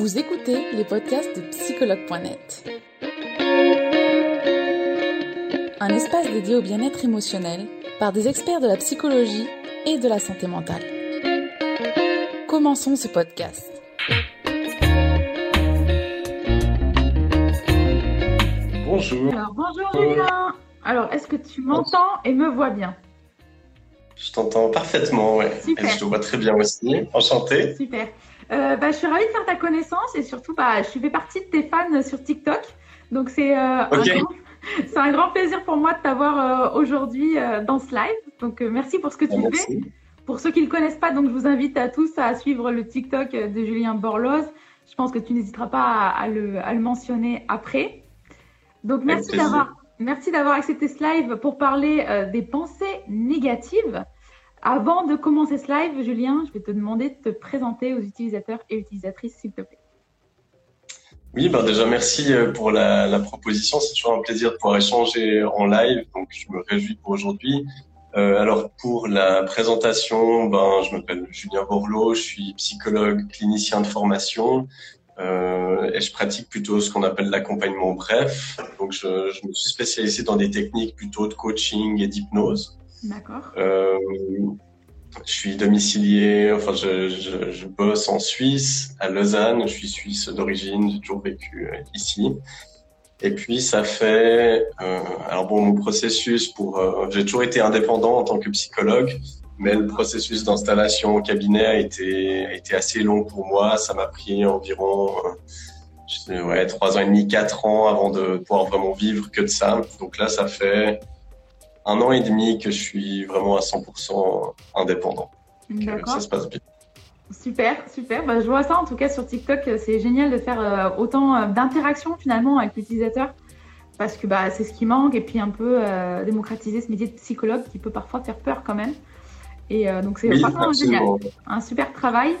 Vous écoutez les podcasts de psychologue.net. Un espace dédié au bien-être émotionnel par des experts de la psychologie et de la santé mentale. Commençons ce podcast. Bonjour. Alors, bonjour Julien. Alors, est-ce que tu m'entends et me vois bien? Je t'entends parfaitement, ouais. Super. Et je te vois très bien aussi. Enchanté. Super. Euh, bah, je suis ravie de faire ta connaissance et surtout, bah, je fais partie de tes fans sur TikTok. Donc, c'est euh, Ok. un, grand- c'est un grand plaisir pour moi de t'avoir euh, aujourd'hui euh, dans ce live. Donc, euh, merci pour ce que tu fais. Merci. Pour ceux qui ne le connaissent pas, donc je vous invite à tous à suivre le TikTok de Julien Borloz. Je pense que tu n'hésiteras pas à, à le, à le mentionner après. Donc merci d'avoir merci d'avoir accepté ce live pour parler des pensées négatives. Avant de commencer ce live, Julien, je vais te demander de te présenter aux utilisateurs et utilisatrices, s'il te plaît. Oui, ben déjà merci euh, pour la, proposition. C'est toujours un plaisir de pouvoir échanger en live. Donc je me réjouis pour aujourd'hui. Euh, alors pour la présentation, ben je m'appelle Julien Borloo, je suis psychologue clinicien de formation euh, et je pratique plutôt ce qu'on appelle l'accompagnement bref. Donc je, je me suis spécialisé dans des techniques plutôt de coaching et d'hypnose. D'accord Euh, je suis domicilié, enfin je, je, bosse en Suisse, à Lausanne. Je suis suisse d'origine, j'ai toujours vécu euh, ici. Et puis ça fait, euh, alors bon, mon processus pour, j'ai toujours été indépendant en tant que psychologue, mais le processus d'installation au cabinet a été, été assez long pour moi. Ça m'a pris environ, euh, ouais, trois ans et demi, quatre ans avant de pouvoir vraiment vivre que de ça. Donc là, ça fait un an et demi que je suis vraiment à 100% indépendant. Donc, euh, ça se passe bien. Super, super. Bah, je vois ça en tout cas sur TikTok. euh, C'est génial de faire euh, autant euh, d'interactions finalement avec l'utilisateur parce que bah, c'est ce qui manque et puis un peu euh, démocratiser ce métier de psychologue qui peut parfois faire peur quand même. Et euh, donc c'est Oui, vraiment génial. Un super travail.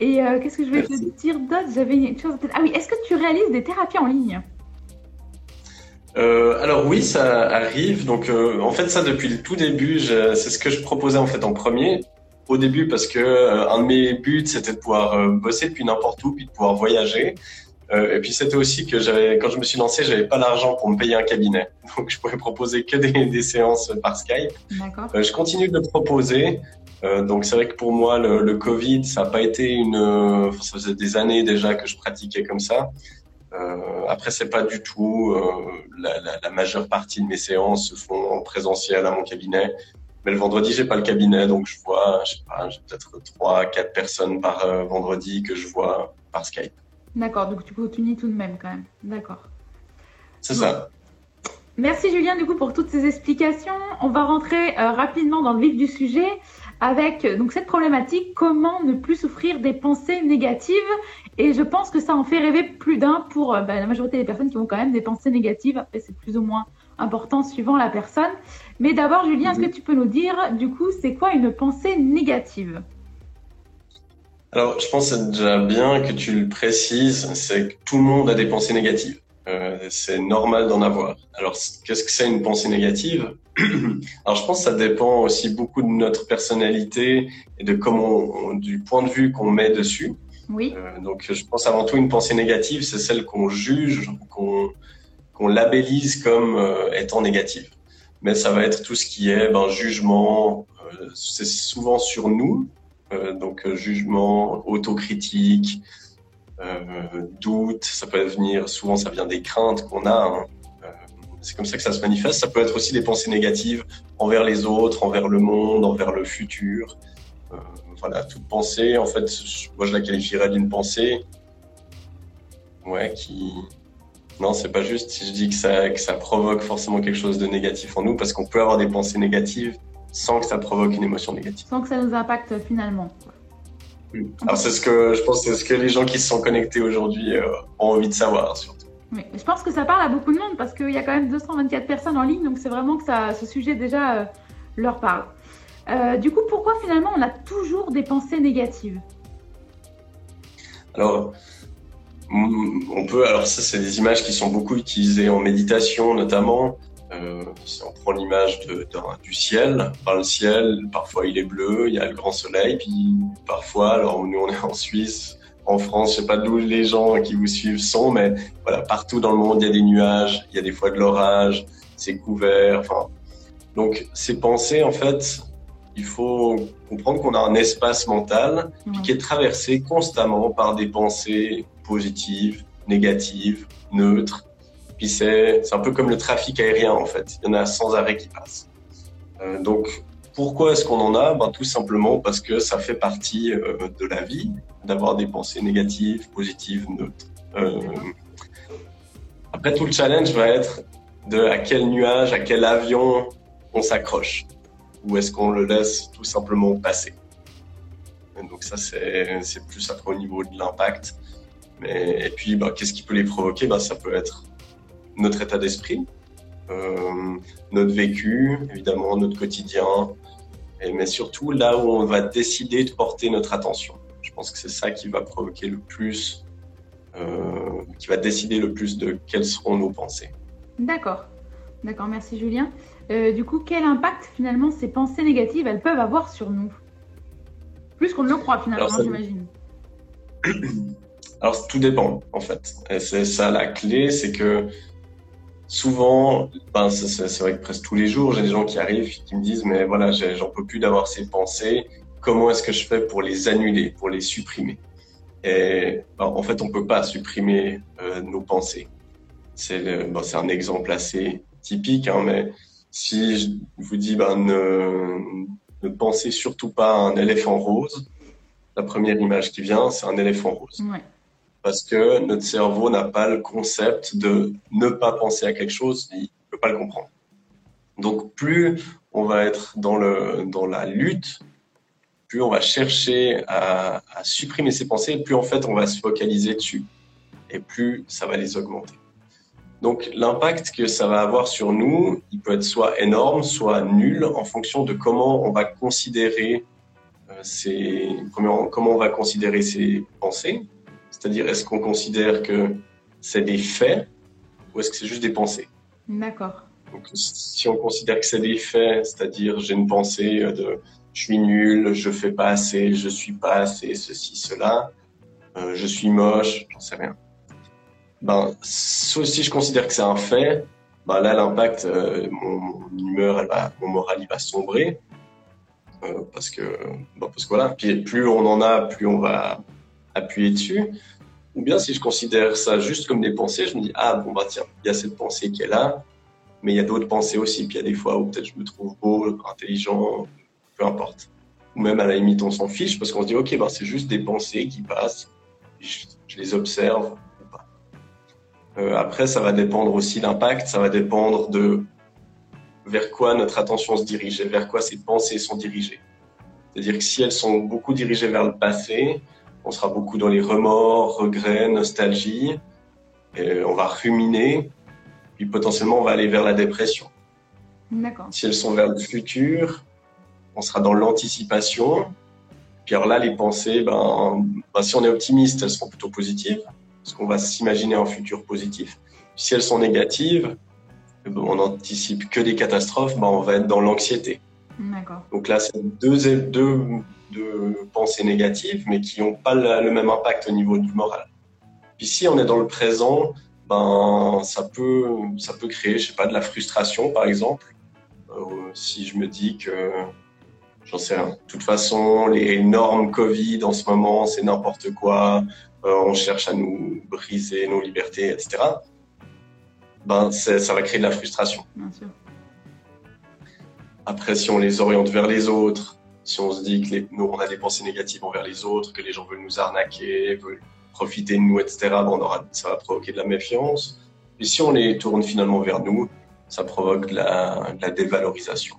Et euh, qu'est-ce que je vais Merci. te dire d'autre? J'avais une chose en tête. Ah oui, est-ce que tu réalises des thérapies en ligne? Euh, alors oui, ça arrive. Donc euh, en fait, ça depuis le tout début, je- c'est ce que je proposais en fait en premier. Au début, parce que euh, un de mes buts, c'était de pouvoir euh, bosser depuis n'importe où, puis de pouvoir voyager. Euh, et puis c'était aussi que j'avais, quand je me suis lancé, j'avais pas l'argent pour me payer un cabinet, donc je pouvais proposer que des, des séances par Skype. D'accord. Euh, je continue de le proposer. Euh, donc c'est vrai que pour moi, le, le Covid, ça n'a pas été une. ça faisait des années déjà que je pratiquais comme ça. Euh, après, c'est pas du tout. euh, la, la, la majeure partie de mes séances se font en présentiel à mon cabinet. Mais le vendredi, j'ai pas le cabinet, donc je vois, je sais pas, j'ai peut-être trois, quatre personnes par euh, vendredi que je vois par Skype. D'accord, donc tu continues tout de même quand même. D'accord. C'est ça. Merci Julien du coup pour toutes ces explications. On va rentrer euh, rapidement dans le vif du sujet avec euh, donc cette problématique comment ne plus souffrir des pensées négatives? Et je pense que ça en fait rêver plus d'un pour euh, bah, la majorité des personnes qui ont quand même des pensées négatives. Après c'est plus ou moins important suivant la personne. Mais d'abord Julien, est-ce que tu peux nous dire du coup c'est quoi une pensée négative? Alors, je pense que c'est déjà bien que tu le précises, c'est que tout le monde a des pensées négatives. Euh, c'est normal d'en avoir. Alors, qu'est-ce que c'est une pensée négative Alors, je pense que ça dépend aussi beaucoup de notre personnalité et de comment, on- du point de vue qu'on met dessus. Oui. Euh, donc, je pense avant tout une pensée négative, c'est celle qu'on juge, qu'on qu'on labellise comme euh, étant négative. Mais ça va être tout ce qui est ben, jugement. euh, c'est souvent sur nous, euh, donc jugement, autocritique, euh, doute. Ça peut venir. Souvent, ça vient des craintes qu'on a. hein. Euh, c'est comme ça que ça se manifeste. Ça peut être aussi des pensées négatives envers les autres, envers le monde, envers le futur. Euh, voilà, toute pensée, en fait, moi je la qualifierais d'une pensée, ouais, qui, non, c'est pas juste si je dis que ça, que ça provoque forcément quelque chose de négatif en nous, parce qu'on peut avoir des pensées négatives sans que ça provoque une émotion négative. Sans que ça nous impacte finalement. Alors c'est ce que je pense, c'est ce que les gens qui se sont connectés aujourd'hui euh, ont envie de savoir surtout. Oui, je pense que ça parle à beaucoup de monde parce qu'il y a quand même 224 personnes en ligne, donc c'est vraiment que ça, ce sujet déjà euh, leur parle. Euh, du coup, pourquoi finalement on a toujours des pensées négatives? Alors, mm, on peut, alors ça, c'est des images qui sont beaucoup utilisées en méditation, notamment. Euh, si on prend l'image du ciel, par le ciel, parfois il est bleu, il y a le grand soleil, puis parfois, alors nous on est en Suisse, en France, je sais pas d'où les gens qui vous suivent sont, mais voilà, partout dans le monde, il y a des nuages, il y a des fois de l'orage, c'est couvert. Enfin, donc ces pensées, en fait, il faut comprendre qu'on a un espace mental qui est traversé constamment par des pensées positives, négatives, neutres. C'est un peu comme le trafic aérien en fait. Il y en a sans arrêt qui passe. Euh, donc pourquoi est-ce qu'on en a? Ben, Tout simplement parce que ça fait partie euh, de la vie d'avoir des pensées négatives, positives, neutres. Euh, après, tout le challenge va être de à quel nuage, à quel avion on s'accroche ou est-ce qu'on le laisse tout simplement passer Donc ça, c'est plus après au niveau de l'impact. Et puis, bah, qu'est-ce qui peut les provoquer? Bah, Ça peut être notre état d'esprit, euh, notre vécu, évidemment, notre quotidien, et, mais surtout là où on va décider de porter notre attention. Je pense que c'est ça qui va provoquer le plus, euh, qui va décider le plus de quelles seront nos pensées. D'accord. D'accord, merci Julien. Euh, du coup, quel impact finalement ces pensées négatives elles peuvent avoir sur nous? Plus qu'on ne le croit finalement, j'imagine. Alors tout dépend en fait. Et c'est ça la clé, c'est que souvent, ben, c'est vrai que presque tous les jours, j'ai des gens qui arrivent qui me disent mais voilà, j'en peux plus d'avoir ces pensées. Comment est-ce que je fais pour les annuler, pour les supprimer? Ben, en fait, on peut pas supprimer euh, nos pensées. C'est ben, un exemple assez typique, hein, mais si je vous dis ben, ne, ne pensez surtout pas à un éléphant rose, la première image qui vient, c'est un éléphant rose. Parce que notre cerveau n'a pas le concept de ne pas penser à quelque chose, il ne peut pas le comprendre. Donc plus on va être dans, le, dans la lutte, plus on va chercher à, supprimer ses pensées, plus en fait on va se focaliser dessus. Et plus ça va les augmenter. Donc l'impact que ça va avoir sur nous, il peut être soit énorme, soit nul en fonction de comment on va considérer euh, ces, comment, on va considérer ces pensées. C'est-à-dire, est-ce qu'on considère que c'est des faits ou est-ce que c'est juste des pensées? D'accord. Donc, si on considère que c'est des faits, c'est-à-dire j'ai une pensée de je suis nul, je fais pas assez, je suis pas assez, ceci, cela, euh, je suis moche, j'en sais rien ben, si je considère que c'est un fait, ben là, l'impact, euh, mon, humeur, elle va, mon moral, il va sombrer. Euh, parce que, ben, parce que voilà, puis plus on en a, plus on va appuyer dessus. Ou bien si je considère ça juste comme des pensées, je me dis, ah bon, bah tiens, il y a cette pensée qui est là, mais il y a d'autres pensées aussi. Puis il y a des fois où peut-être je me trouve beau, intelligent, peu importe. Ou même à la limite, on s'en fiche parce qu'on se dit, ok, ben, c'est juste des pensées qui passent, je les observe, euh, après, ça va dépendre aussi l'impact, ça va dépendre de vers quoi notre attention se dirige et vers quoi ses pensées sont dirigées. C'est-à-dire que si elles sont beaucoup dirigées vers le passé, on sera beaucoup dans les remords, regrets, nostalgie, et on va ruminer, puis potentiellement on va aller vers la dépression. Si elles sont vers le futur, on sera dans l'anticipation. Puis alors là, les pensées, ben, ben, si on est optimiste, elles seront plutôt positives parce qu'on va s'imaginer un futur positif. Si elles sont négatives, eh ben, on n'anticipe que des catastrophes, ben on va être dans l'anxiété. Donc là, c'est deux, deux, deux, pensées négatives, mais qui n'ont pas le même impact au niveau du moral. Puis si on est dans le présent, ben ça peut, ça peut créer, je sais pas, de la frustration, par exemple. Euh, si je me dis que, j'en sais rien. De toute façon, les normes Covid en ce moment, c'est n'importe quoi. Euh, on cherche à nous briser nos libertés, etc., ben, ça va créer de la frustration. Après, si on les oriente vers les autres, si on se dit que nous, on a des pensées négatives envers les autres, que les gens veulent nous arnaquer, veulent profiter de nous, etc., ben, on aura, ça va provoquer de la méfiance. Et si on les tourne finalement vers nous, ça provoque de la, de la dévalorisation.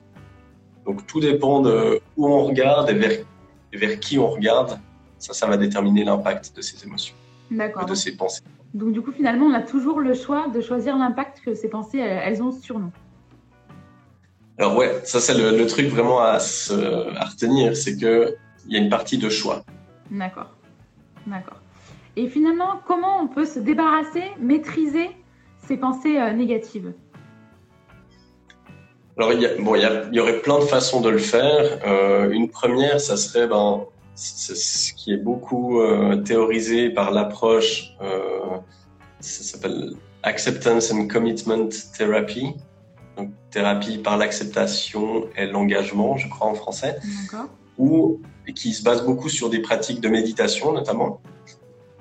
Donc tout dépend de où on regarde et vers, et vers qui on regarde ça, ça va déterminer l'impact de ces émotions, de ces pensées. Donc du coup, finalement, on a toujours le choix de choisir l'impact que ces pensées, elles ont sur nous. Alors ouais, ça c'est le, truc vraiment à, à retenir, c'est qu'il y a une partie de choix. D'accord, d'accord. Et finalement, comment on peut se débarrasser, maîtriser ces pensées euh, négatives? Alors il y, bon, il y, aurait plein de façons de le faire. Euh, une première, ça serait ben, ce qui est beaucoup théorisé par l'approche, ça s'appelle Acceptance and Commitment Therapy, donc thérapie par l'acceptation et l'engagement, je crois en français, ou qui se base beaucoup sur des pratiques de méditation notamment,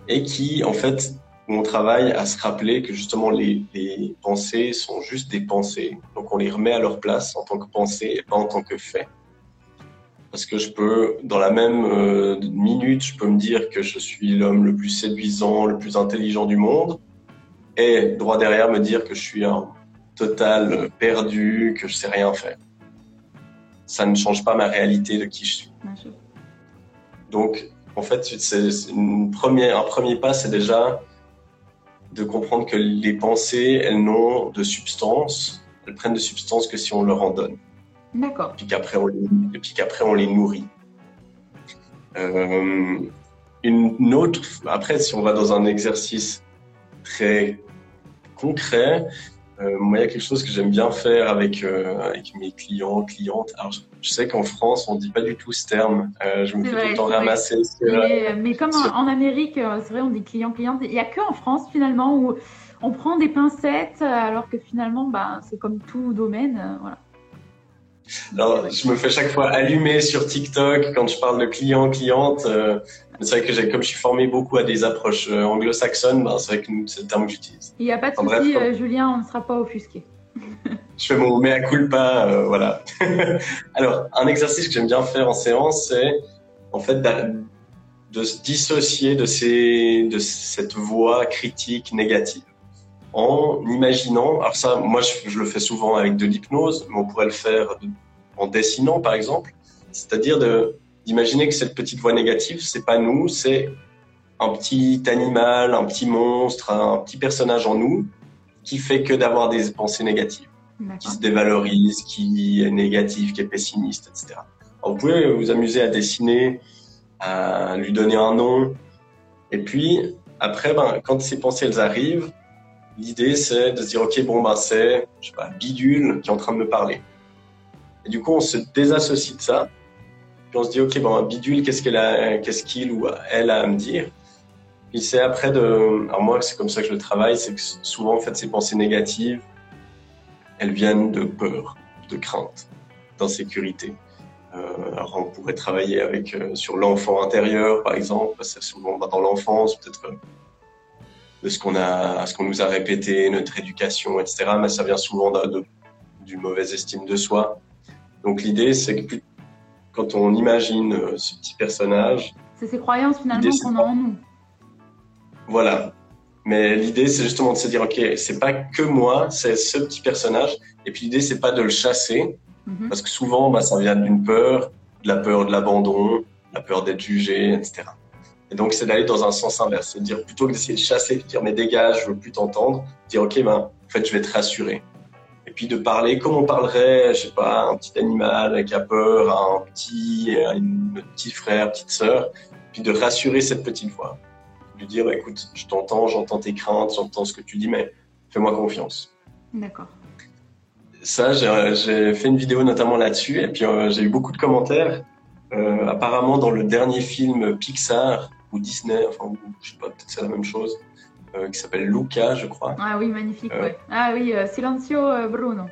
et qui en fait où on travaille à se rappeler que justement les, les, pensées sont juste des pensées, donc on les remet à leur place en tant que pensée et pas en tant que fait. Parce que je peux, dans la même euh, minute, je peux me dire que je suis l'homme le plus séduisant, le plus intelligent du monde, et droit derrière me dire que je suis un total perdu, que je sais rien faire. Ça ne change pas ma réalité de qui je suis. Donc, en fait, c'est une première, un premier pas, c'est déjà de comprendre que les pensées, elles n'ont de substance, elles prennent de substance que si on leur en donne. D'accord. Et puis qu'après on, les, puis qu'après on les nourrit. Euh, une autre, après, si on va dans un exercice très concret, euh, moi, il y a quelque chose que j'aime bien faire avec, euh, avec mes clients, clientes. Alors, je, sais qu'en France, on ne dit pas du tout ce terme. Euh, je me fais tout le temps ramasser. Mais, mais, comme en, Amérique, c'est vrai, on dit client, cliente. Il n'y a que en France, finalement, où on prend des pincettes, alors que finalement, bah, c'est comme tout domaine. voilà. Alors, je me fais chaque fois allumer sur TikTok quand je parle de client, cliente. C'est vrai que comme je suis formé beaucoup à des approches euh, anglo-saxonnes, ben, c'est vrai que c'est le terme que j'utilise. Il n'y a pas de souci, euh, Julien, on ne sera pas offusqué. je fais mon mea culpa, euh, voilà. Alors, un exercice que j'aime bien faire en séance, c'est en fait de se dissocier de, ces, de cette voix critique négative en imaginant, alors ça, moi je, le fais souvent avec de l'hypnose, mais on pourrait le faire en dessinant par exemple, c'est-à-dire d'imaginer que cette petite voix négative, c'est pas nous, c'est un petit animal, un petit monstre, un petit personnage en nous qui fait que d'avoir des pensées négatives, qui se dévalorise, qui est négatif, qui est pessimiste, etc. vous pouvez vous amuser à dessiner, à lui donner un nom, et puis après, ben, quand ces pensées elles arrivent, L'idée, c'est de se dire, OK, bon, ben, c'est, je sais pas, bidule qui est en train de me parler. Et du coup, on se désassocie de ça. On se dit, OK, bon, bidule, qu'est-ce qu'elle a, qu'est-ce qu'il ou elle a à me dire? Puis c'est après de, alors moi, c'est comme ça que je le travaille, c'est que souvent, en fait, ces pensées négatives, elles viennent de peur, de crainte, d'insécurité. Euh, alors on pourrait travailler avec euh, sur l'enfant intérieur, par exemple, parce que souvent dans l'enfance, peut-être de ce qu'on a, ce qu'on nous a répété, notre éducation, etc. Mais ça vient souvent d'une mauvaise estime de soi. Donc l'idée, c'est que quand on imagine euh, ce petit personnage, c'est ces croyances finalement qu'on a en nous. Voilà. Mais l'idée, c'est justement de se dire, ok, c'est pas que moi, c'est ce petit personnage. Et puis l'idée, c'est pas de le chasser, mhm. parce que souvent, bah, ça vient d'une peur, de la peur de l'abandon, la peur d'être jugé, etc. Et donc, c'est d'aller dans un sens inverse. C'est dire, plutôt que d'essayer de chasser, de dire, mais dégage, je veux plus t'entendre, dire, OK, ben, en fait, je vais te rassurer. Puis de parler comme on parlerait, je sais pas, un petit animal qui a peur, un petit, un petit frère, petite sœur, puis de rassurer cette petite voix. De lui dire, écoute, je t'entends, j'entends tes craintes, j'entends ce que tu dis, mais fais-moi confiance. D'accord. Ça, j'ai fait une vidéo notamment là-dessus, et puis euh, j'ai eu beaucoup de commentaires. Euh, apparemment, dans le dernier film Pixar ou Disney, enfin, je sais pas, peut-être c'est la même chose, euh, qui s'appelle Luca, je crois. Ah oui, magnifique, euh, ouais. Ah oui, Silencio Bruno.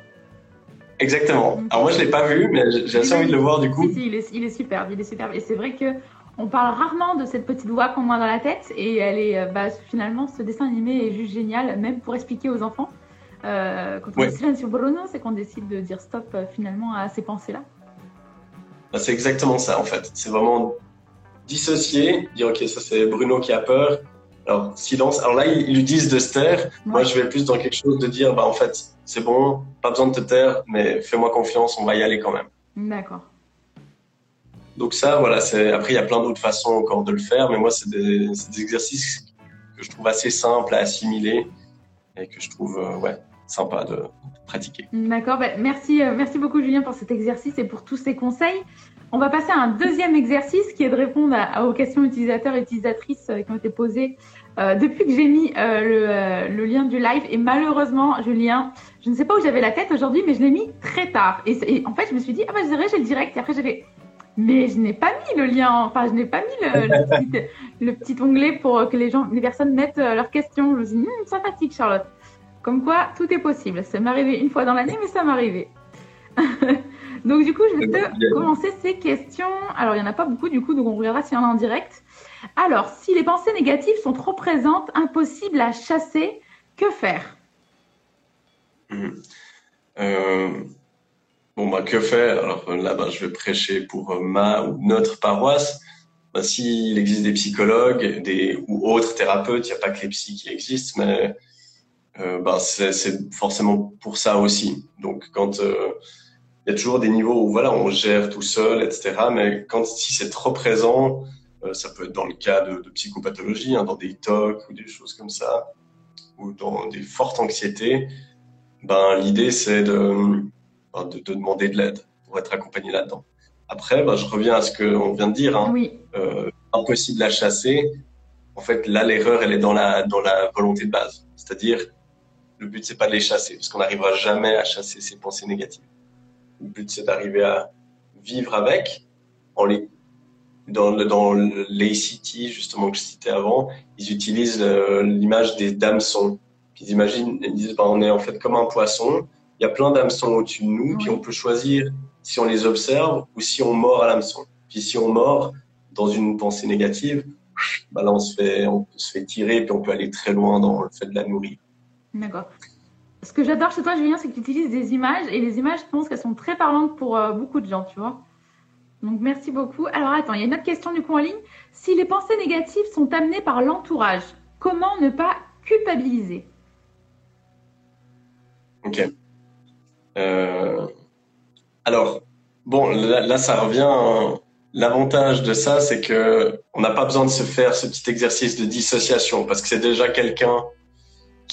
Exactement. Alors moi, je l'ai pas vu, mais j'ai assez envie de le voir du coup. il, est, il est superbe, il est superbe. Et c'est vrai que on parle rarement de cette petite voix qu'on a dans la tête, et elle est, bah, finalement, ce dessin animé est juste génial, même pour expliquer aux enfants. quand on dit Silencio Bruno, c'est qu'on décide de dire stop finalement à ces pensées-là. Bah, c'est exactement ça en fait. C'est vraiment dissocier, dire ok ça c'est Bruno qui a peur. Alors silence. Alors là ils lui disent de se taire. Moi je vais plus dans quelque chose de dire bah en fait c'est bon, pas besoin de te taire, mais fais-moi confiance, on va y aller quand même. D'accord. Donc ça voilà c'est après il y a plein d'autres façons encore de le faire, mais moi c'est des, des, exercices que je trouve assez simples à assimiler et que je trouve euh, ouais sympa de, pratiquer. D'accord, bah, merci, euh, merci beaucoup Julien pour cet exercice et pour tous ces conseils. On va passer à un deuxième exercice qui est de répondre à, aux questions utilisateurs et utilisatrices euh, qui ont été posées euh, depuis que j'ai mis le, lien du live. Et malheureusement, Julien, je ne sais pas où j'avais la tête aujourd'hui, mais je l'ai mis très tard. Et, en fait, je me suis dit, ah bah, je dirais, j'ai le direct. Et après, j'avais, mais je n'ai pas mis le lien, enfin, je n'ai pas mis le, petit, onglet pour que les gens, les personnes mettent leurs questions. Je me suis dit, hmm, ça fatigue, Charlotte. Comme quoi, tout est possible. Ça m'est arrivé une fois dans l'année, mais ça m'est arrivé. donc, du coup, je vais te commencer ces questions. Alors, il n'y en a pas beaucoup, du coup, donc on regardera s'il y en a en direct. Alors, si les pensées négatives sont trop présentes, impossible à chasser, que faire? Euh, Bon, bah, que faire? Alors là, bah, je vais prêcher pour euh, ma ou notre paroisse. Bah, S'il existe des psychologues ou autres thérapeutes, il n'y a pas que les psys qui existent, mais euh, bah, c'est forcément pour ça aussi. Donc, quand euh, il y a toujours des niveaux où voilà, on gère tout seul, etc. Mais quand si c'est trop présent, euh, ça peut être dans le cas de, de psychopathologie, hein, dans des TOC ou des choses comme ça, ou dans des fortes anxiétés. Ben, l'idée c'est de de, de, demander de l'aide pour être accompagné là-dedans. Après, bah, je reviens à ce qu'on vient de dire. Hein. Oui. Euh, impossible à chasser. En fait, là, l'erreur, elle est dans la, dans la volonté de base. C'est-à-dire, le but, c'est pas de les chasser, parce qu'on n'arrivera jamais à chasser ces pensées négatives. Le but, c'est d'arriver à vivre avec, en les, dans, dans l'ACT, justement, que je citais avant, ils utilisent euh, l'image des dames-sons. Ils imaginent, ils disent, bah, on est en fait comme un poisson, il y a plein d'hameçons au-dessus de nous, puis on peut choisir si on les observe ou si on mord à l'hameçon. Puis si on mord dans une pensée négative, bah là on se fait, on se fait tirer, puis on peut aller très loin dans le fait de la nourrir. D'accord. Ce que j'adore chez toi, Julien, c'est que tu utilises des images et les images, je pense qu'elles sont très parlantes pour euh, beaucoup de gens, tu vois. Donc merci beaucoup. Alors attends, il y a une autre question du coup en ligne. Si les pensées négatives sont amenées par l'entourage, comment ne pas culpabiliser? Ok. Euh, alors, bon, là, ça revient. L'avantage de ça, c'est que on n'a pas besoin de se faire ce petit exercice de dissociation parce que c'est déjà quelqu'un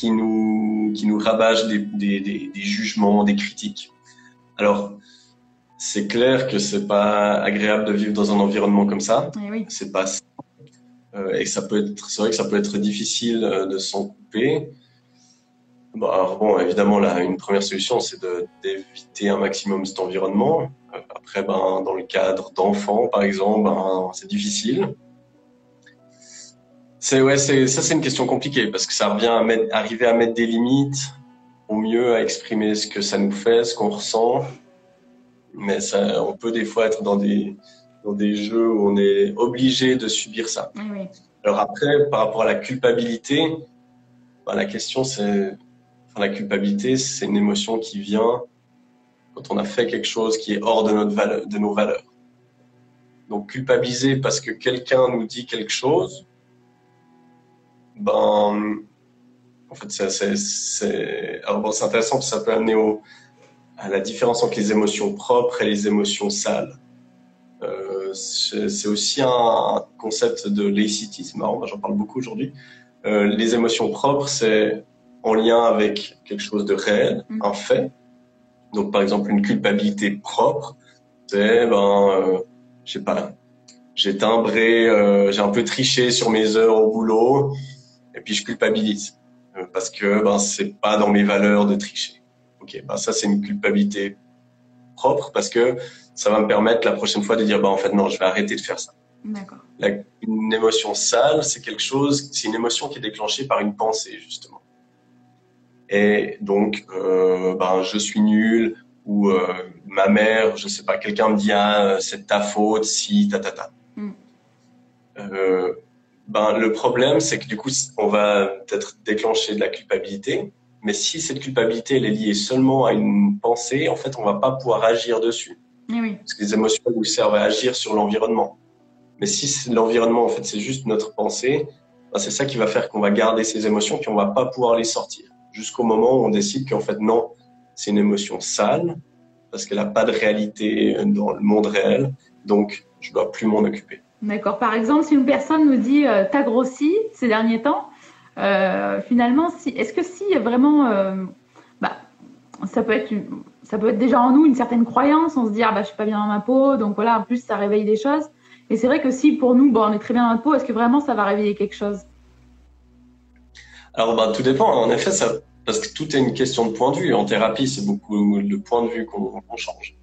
qui nous qui nous rabâche des, des, des, des jugements, des critiques. Alors, c'est clair que c'est pas agréable de vivre dans un environnement comme ça. Eh oui. C'est pas euh, et ça peut être, c'est vrai que ça peut être difficile euh, de s'en couper. Bon, alors bon, évidemment, là, une première solution, c'est d'éviter un maximum cet environnement. Euh, après, ben, dans le cadre d'enfants, par exemple, ben, c'est difficile. C'est ouais, c'est ça, c'est une question compliquée parce que ça revient à mettre, arriver à mettre des limites, au mieux à exprimer ce que ça nous fait, ce qu'on ressent. Mais ça, on peut des fois être dans des dans des jeux où on est obligé de subir ça. Oui, Alors après, par rapport à la culpabilité, ben, la question c'est la culpabilité, c'est une émotion qui vient quand on a fait quelque chose qui est hors de, notre valeur, de nos valeurs. Donc culpabiliser parce que quelqu'un nous dit quelque chose, ben, en fait, c'est intéressant parce que ça peut amener au, à la différence entre les émotions propres et les émotions sales. Euh, c'est aussi un concept de laicity, c'est marrant, j'en parle beaucoup aujourd'hui. Euh, les émotions propres, c'est en lien avec quelque chose de réel, mm. un fait. Donc, par exemple, une culpabilité propre, c'est, ben, euh, je sais pas, j'ai timbré, euh, j'ai un peu triché sur mes heures au boulot, et puis je culpabilise euh, parce que ben c'est pas dans mes valeurs de tricher. Ok, ben ça c'est une culpabilité propre parce que ça va me permettre la prochaine fois de dire ben en fait non, je vais arrêter de faire ça. Une émotion sale, c'est quelque chose, c'est une émotion qui est déclenchée par une pensée justement. Et donc, euh, ben, je suis nul ou euh, ma mère, je sais pas, quelqu'un me dit ah c'est ta faute si ta ta ta. Mm. Euh, ben le problème c'est que du coup on va peut-être déclencher de la culpabilité, mais si cette culpabilité elle est liée seulement à une pensée, en fait on va pas pouvoir agir dessus. oui. Parce que les émotions nous servent à agir sur l'environnement. Mais si l'environnement en fait c'est juste notre pensée, ben, c'est ça qui va faire qu'on va garder ces émotions puis on va pas pouvoir les sortir jusqu'au moment où on décide qu'en fait non, c'est une émotion sale parce qu'elle n'a pas de réalité dans le monde réel, donc je dois plus m'en occuper. D'accord. Par exemple, si une personne nous dit euh, t'as grossi ces derniers temps, euh, finalement, si, est-ce que si vraiment, euh, bah, ça peut être, ça peut être déjà en nous une certaine croyance, on se dit ah bah je suis pas bien dans ma peau, donc voilà, en plus ça réveille des choses. Et c'est vrai que si pour nous, bon, on est très bien dans notre peau, est-ce que vraiment ça va réveiller quelque chose? Alors, bah, tout dépend. En effet, parce que tout est une question de point de vue. En thérapie, c'est beaucoup le point de vue qu'on change.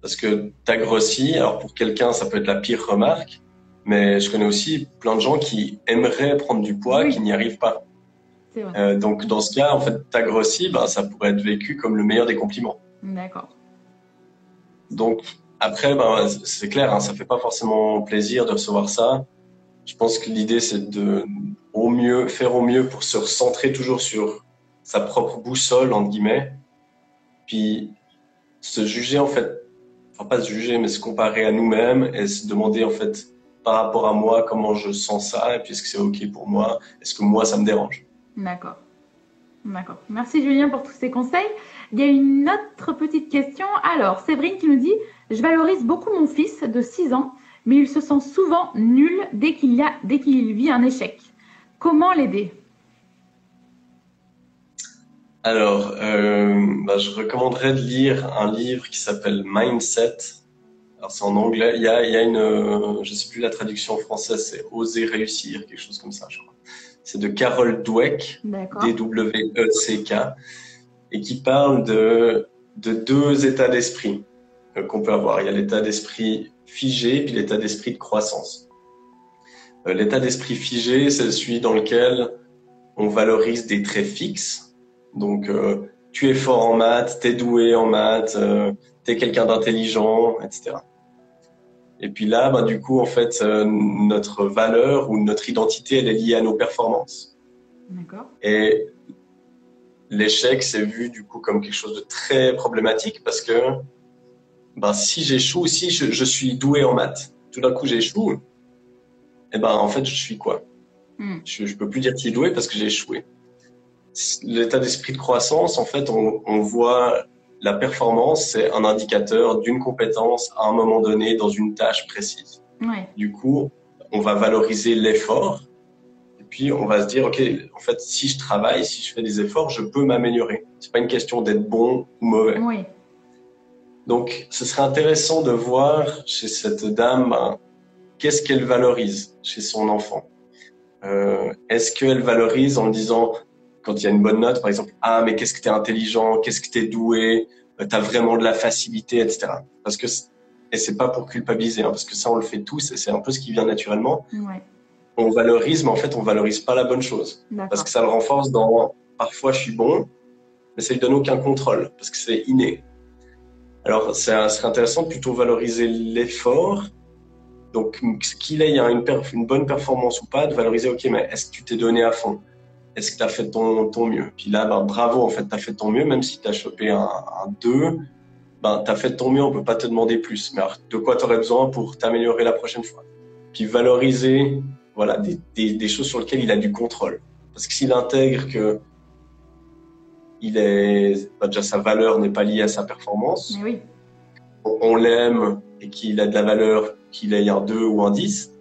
Parce que tu as grossi, alors pour quelqu'un, ça peut être la pire remarque, mais je connais aussi plein de gens qui aimeraient prendre du poids, qui n'y arrivent pas. Euh, donc dans ce cas, en fait, t'as grossi, ben, ça pourrait être vécu comme le meilleur des compliments. D'accord. Donc après, ben, c'est clair, hein, ça fait pas forcément plaisir de recevoir ça. Je pense que l'idée, c'est de au mieux faire au mieux pour se recentrer toujours sur sa propre boussole entre guillemets, puis se juger en fait, enfin pas se juger, mais se comparer à nous-mêmes et se demander en fait par rapport à moi comment je sens ça et puis est-ce que c'est ok pour moi, est-ce que moi ça me dérange. D'accord. D'accord. Merci Julien pour tous ces conseils. Il y a une autre petite question. Alors, Séverine qui nous dit Je valorise beaucoup mon fils de 6 ans, mais il se sent souvent nul dès qu'il a, dès qu'il vit un échec. Comment l'aider? Alors, euh, bah, je recommanderais de lire un livre qui s'appelle Mindset. Alors, c'est en anglais. Il y a, il y a une, je sais plus la traduction en français, c'est Oser réussir, quelque chose comme ça, je crois c'est de Carol Dweck, D-W-E-C-K, et qui parle de, de deux états d'esprit euh, qu'on peut avoir. Il y a l'état d'esprit figé puis l'état d'esprit de croissance. Euh, l'état d'esprit figé, c'est celui dans lequel on valorise des traits fixes. Donc, euh, tu es fort en maths, tu es doué en maths, quelqu'un d'intelligent, etc. Et puis là, bah, du coup, en fait, euh, notre valeur ou notre identité, elle est liée à nos performances. D'accord. Et l'échec, c'est vu du coup comme quelque chose de très problématique parce que ben, si j'échoue, si je, je, suis doué en maths, tout d'un coup j'échoue, et eh ben en fait je suis quoi? Hmm. Je ne peux plus dire qu'il est doué parce que j'ai échoué. L'état d'esprit de croissance, en fait, on, on voit la performance, c'est un indicateur d'une compétence à un moment donné dans une tâche précise. Du coup, on va valoriser l'effort et puis on va se dire, OK, en fait, si je travaille, si je fais des efforts, je peux m'améliorer. C'est pas une question d'être bon ou mauvais. Donc, ce serait intéressant de voir chez cette dame ben, qu'est-ce qu'elle valorise chez son enfant? Euh, Est-ce qu'elle valorise en disant quand il y a une bonne note, par exemple, ah mais qu'est-ce que tu es intelligent, qu'est-ce que tu es doué, euh, tu as vraiment de la facilité, etc. Parce que et c'est pas pour culpabiliser, hein, parce que ça on le fait tous et c'est un peu ce qui vient naturellement. On valorise, mais en fait on valorise pas la bonne chose, parce que ça le renforce dans parfois je suis bon, mais ça lui donne aucun contrôle parce que c'est inné. Alors, ça serait intéressant de plutôt valoriser l'effort. Donc, qu'il ait une, une bonne performance ou pas, de valoriser, OK, mais est-ce que tu t'es donné à fond? Est-ce que tu as fait ton, ton mieux? Puis là, ben, bravo, en fait, tu as fait ton mieux, même si tu as chopé un, 2, ben, tu as fait ton mieux, on peut pas te demander plus. Mais alors, de quoi tu aurais besoin pour t'améliorer la prochaine fois? Puis valoriser voilà, des, des, des, choses sur lesquelles il a du contrôle. Parce que s'il intègre que il est, ben, déjà sa valeur n'est pas liée à sa performance, oui. on, on l'aime et qu'il a de la valeur, qu'il ait un 2 ou un 10,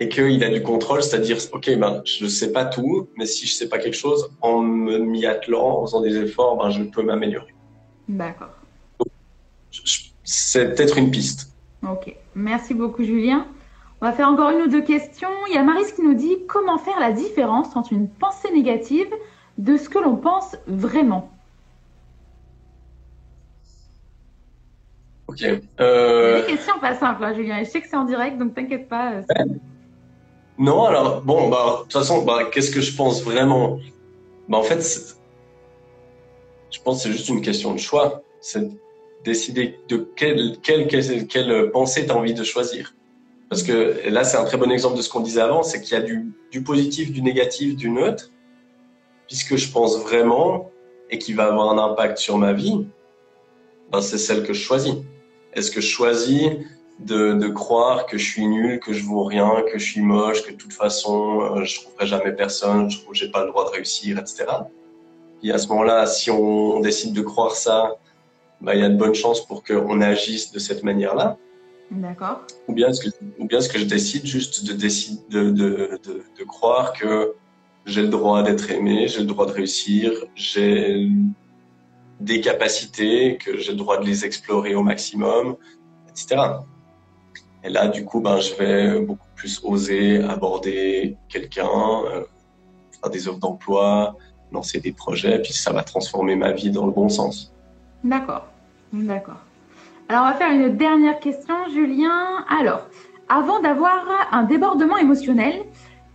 et qu'il a du contrôle, c'est-à-dire, ok, ben, je ne sais pas tout, mais si je ne sais pas quelque chose, en m'y attelant, en faisant des efforts, ben, je peux m'améliorer. D'accord. C'est peut-être une piste. Ok, merci beaucoup Julien. On va faire encore une ou deux questions. Il y a Maris qui nous dit comment faire la différence entre une pensée négative de ce que l'on pense vraiment? Ok. Euh... Les questions pas simples, hein, Julien. Je sais que c'est en direct, donc t'inquiète pas. Euh, non, alors, bon, bah, de toute façon, bah, qu'est-ce que je pense vraiment? Bah, En fait, je pense que c'est juste une question de choix. C'est décider de quelle, quelle, quelle, pensée tu as envie de choisir. Parce que là, c'est un très bon exemple de ce qu'on disait avant, c'est qu'il y a du, du positif, du négatif, du neutre. Puisque je pense vraiment et qui va avoir un impact sur ma vie, bah, c'est celle que je choisis. Est-ce que je choisis de, de, croire que je suis nul, que je vaux rien, que je suis moche, que de toute façon euh, je trouverai jamais personne, je trouve j'ai pas le droit de réussir, etc. Et à ce moment-là, si on, décide de croire ça, bah, il y a de bonnes chances pour qu'on agisse de cette manière-là. D'accord. Ou bien ce que, ou bien ce que je décide juste de, décide, de, de, de, de croire que j'ai le droit d'être aimé, j'ai le droit de réussir, j'ai des capacités, que j'ai le droit de les explorer au maximum, etc. Et là, du coup, ben, je vais beaucoup plus oser aborder quelqu'un, euh, faire des offres d'emploi, lancer des projets, puis ça va transformer ma vie dans le bon sens. D'accord, d'accord. Alors, on va faire une dernière question, Julien. Alors, avant d'avoir un débordement émotionnel,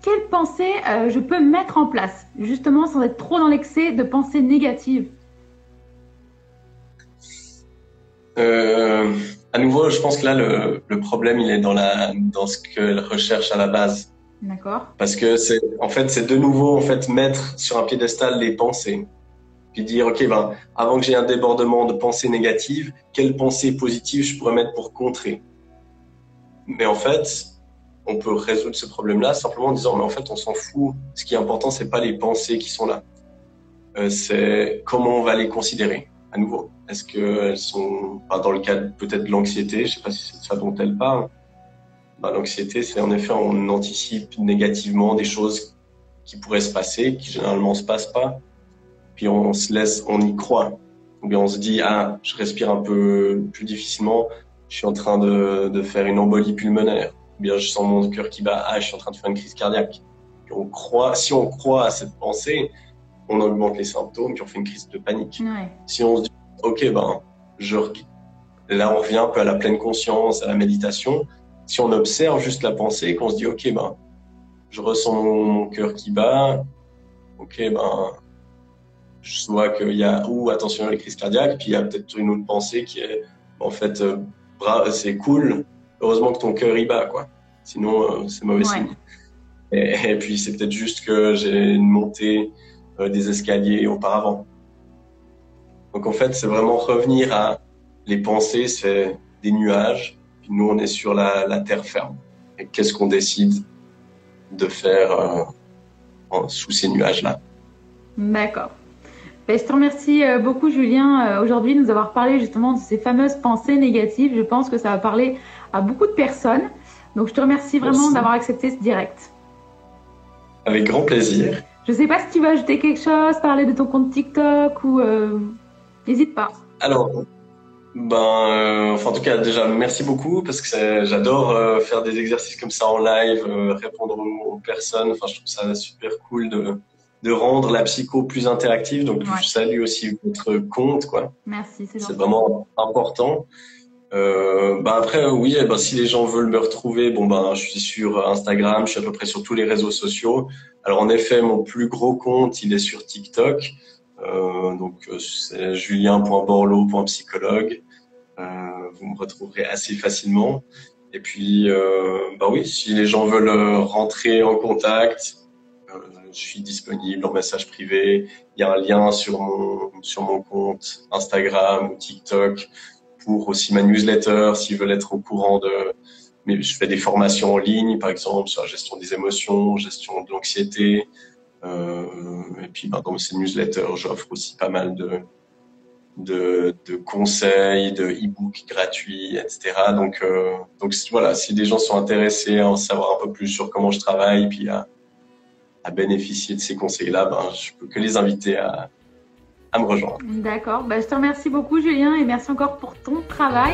quelle pensée euh, je peux mettre en place, justement sans être trop dans l'excès de pensées négatives? Euh, À nouveau, je pense que là, le, le, problème, il est dans, la, dans ce qu'elle recherche à la base. D'accord. Parce que c'est, en fait, c'est de nouveau, en fait, mettre sur un piédestal les pensées. Puis dire, OK, ben, avant que j'ai un débordement de pensées négatives, quelles pensées positives je pourrais mettre pour contrer? Mais en fait, on peut résoudre ce problème-là simplement en disant, mais en fait, on s'en fout. Ce qui est important, c'est pas les pensées qui sont là. Euh, c'est comment on va les considérer à nouveau. Est-ce qu'elles sont, bah, dans le cas peut-être de l'anxiété, je sais pas si c'est de ça dont elle parle. Bah, l'anxiété, c'est en effet, on anticipe négativement des choses qui pourraient se passer, qui généralement se passent pas. Puis on se laisse, on y croit. Ou bien on se dit, ah, je respire un peu plus difficilement, je suis en train de, de faire une embolie pulmonaire bien je sens mon cœur qui bat, ah, je suis en train de faire une crise cardiaque. on croit, si on croit à cette pensée, on augmente les symptômes, puis on fait une crise de panique. Si on se dit, ok, ben, je, là on revient un peu à la pleine conscience, à la méditation. Si on observe juste la pensée, qu'on se dit, ok, ben, je ressens mon, cœur qui bat, ok, ben, je vois qu'il y a, ou attention à la crise cardiaque, puis il y a peut-être une autre pensée qui est, en fait, euh, c'est cool, heureusement que ton cœur y bat, quoi. Sinon, euh, c'est mauvais signe. Et, puis, c'est peut-être juste que j'ai monté euh, des escaliers auparavant. Donc, en fait, c'est vraiment revenir à les pensées, c'est des nuages. Puis nous, on est sur la, terre ferme. Et qu'est-ce qu'on décide de faire euh, sous ces nuages-là? D'accord. Ben, je te remercie beaucoup, Julien, aujourd'hui, de nous avoir parlé justement de ces fameuses pensées négatives. Je pense que ça va parler à beaucoup de personnes. Donc, je te remercie vraiment d'avoir accepté ce direct. Avec grand plaisir. Je ne sais pas si tu veux ajouter quelque chose, parler de ton compte TikTok ou euh, n'hésite pas. Alors, ben, euh, enfin, en tout cas, déjà, merci beaucoup parce que j'adore euh, faire des exercices comme ça en live, répondre aux, personnes. Enfin, je trouve ça super cool de, de rendre la psycho plus interactive. Donc, je salue aussi votre compte, quoi. Merci, c'est vraiment important. Euh, bah après oui, eh ben, si les gens veulent me retrouver, bon ben je suis sur Instagram, je suis à peu près sur tous les réseaux sociaux. Alors en effet, mon plus gros compte, il est sur TikTok. Euh, donc c'est julien.borlo.psychologue. Euh, vous me retrouverez assez facilement. Et puis euh, bah oui, si les gens veulent rentrer en contact, euh, je suis disponible en message privé. Il y a un lien sur mon sur mon compte Instagram ou TikTok pour aussi ma newsletter s'ils veulent être au courant de. Mais je fais des formations en ligne, par exemple, sur la gestion des émotions, gestion de l'anxiété. Euh, et puis, ben, dans ces newsletters, j'offre aussi pas mal de, de, conseils, de e-books gratuits, etc. Donc, euh, donc voilà, si des gens sont intéressés à en savoir un peu plus sur comment je travaille, puis à, à bénéficier de ces conseils-là, ben, je peux que les inviter à, me rejoindre. D'accord. Bah, je te remercie beaucoup, Julien, et merci encore pour ton travail.